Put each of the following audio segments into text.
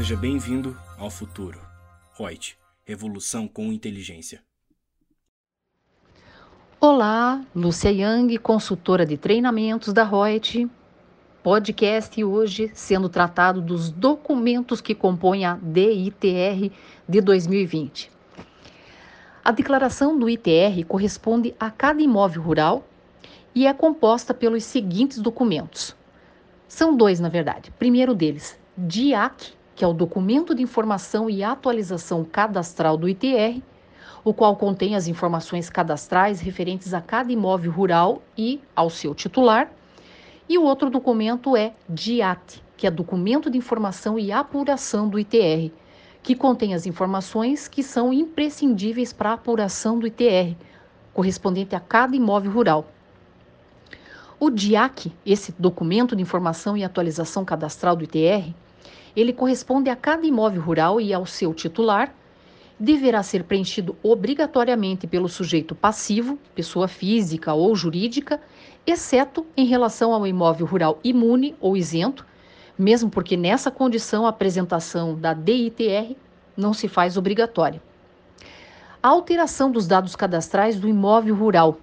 Seja bem-vindo ao futuro. Reut, revolução com inteligência. Olá, Lúcia Yang, consultora de treinamentos da Reut. Podcast hoje sendo tratado dos documentos que compõem a DITR de 2020. A declaração do ITR corresponde a cada imóvel rural e é composta pelos seguintes documentos. São dois, na verdade. Primeiro deles, DIAC, que é o Documento de Informação e Atualização Cadastral do ITR, o qual contém as informações cadastrais referentes a cada imóvel rural e ao seu titular. E o outro documento é DIAT, que é Documento de Informação e Apuração do ITR, que contém as informações que são imprescindíveis para a apuração do ITR, correspondente a cada imóvel rural. O DIAC, esse Documento de Informação e Atualização Cadastral do ITR, ele corresponde a cada imóvel rural e ao seu titular, deverá ser preenchido obrigatoriamente pelo sujeito passivo, pessoa física ou jurídica, exceto em relação ao imóvel rural imune ou isento, mesmo porque nessa condição a apresentação da DITR não se faz obrigatória. A alteração dos dados cadastrais do imóvel rural.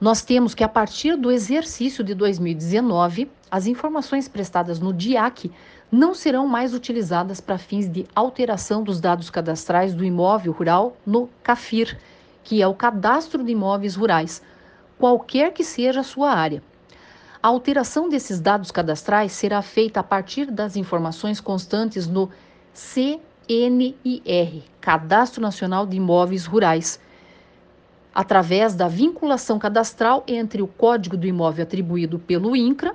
Nós temos que, a partir do exercício de 2019, as informações prestadas no DIAC não serão mais utilizadas para fins de alteração dos dados cadastrais do imóvel rural no CAFIR, que é o Cadastro de Imóveis Rurais, qualquer que seja a sua área. A alteração desses dados cadastrais será feita a partir das informações constantes no CNIR, Cadastro Nacional de Imóveis Rurais, através da vinculação cadastral entre o código do imóvel atribuído pelo INCRA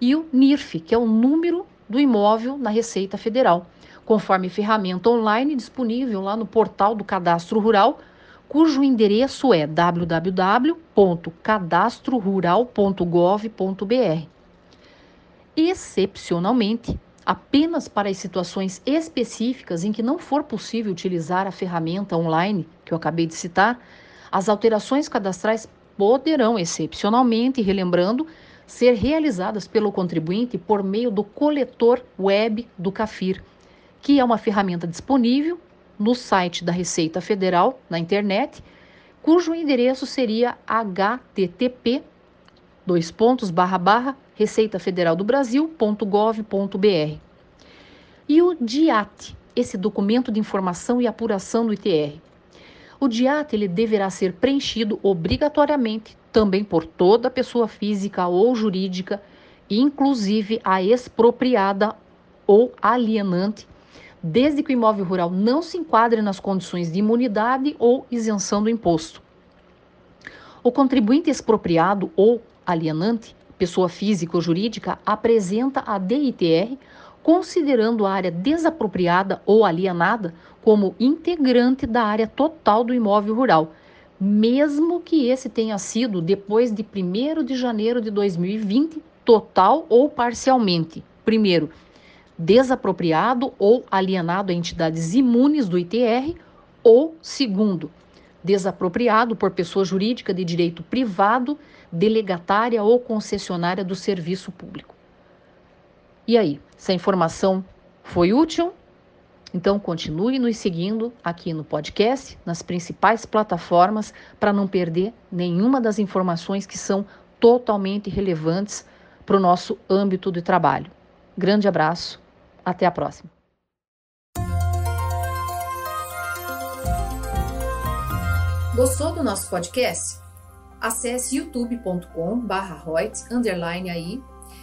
e o NIRF, que é o número do imóvel na Receita Federal, conforme ferramenta online disponível lá no portal do Cadastro Rural, cujo endereço é www.cadastrorural.gov.br. Excepcionalmente, apenas para as situações específicas em que não for possível utilizar a ferramenta online que eu acabei de citar, as alterações cadastrais poderão, excepcionalmente, relembrando, ser realizadas pelo contribuinte por meio do coletor web do CAFIR, que é uma ferramenta disponível no site da Receita Federal na internet, cujo endereço seria http dois pontos barra barra Receita Federal do Brasil.gov.br. E o DIAT, esse documento de informação e apuração do ITR. O DIAT ele deverá ser preenchido obrigatoriamente também por toda pessoa física ou jurídica, inclusive a expropriada ou alienante, desde que o imóvel rural não se enquadre nas condições de imunidade ou isenção do imposto. O contribuinte expropriado ou alienante, pessoa física ou jurídica, apresenta a DITR considerando a área desapropriada ou alienada como integrante da área total do imóvel rural, mesmo que esse tenha sido depois de 1 de janeiro de 2020, total ou parcialmente. Primeiro, desapropriado ou alienado a entidades imunes do ITR, ou segundo, desapropriado por pessoa jurídica de direito privado, delegatária ou concessionária do serviço público. E aí, essa informação foi útil? Então, continue nos seguindo aqui no podcast, nas principais plataformas, para não perder nenhuma das informações que são totalmente relevantes para o nosso âmbito de trabalho. Grande abraço, até a próxima. Gostou do nosso podcast? Acesse youtube.com/royts_aí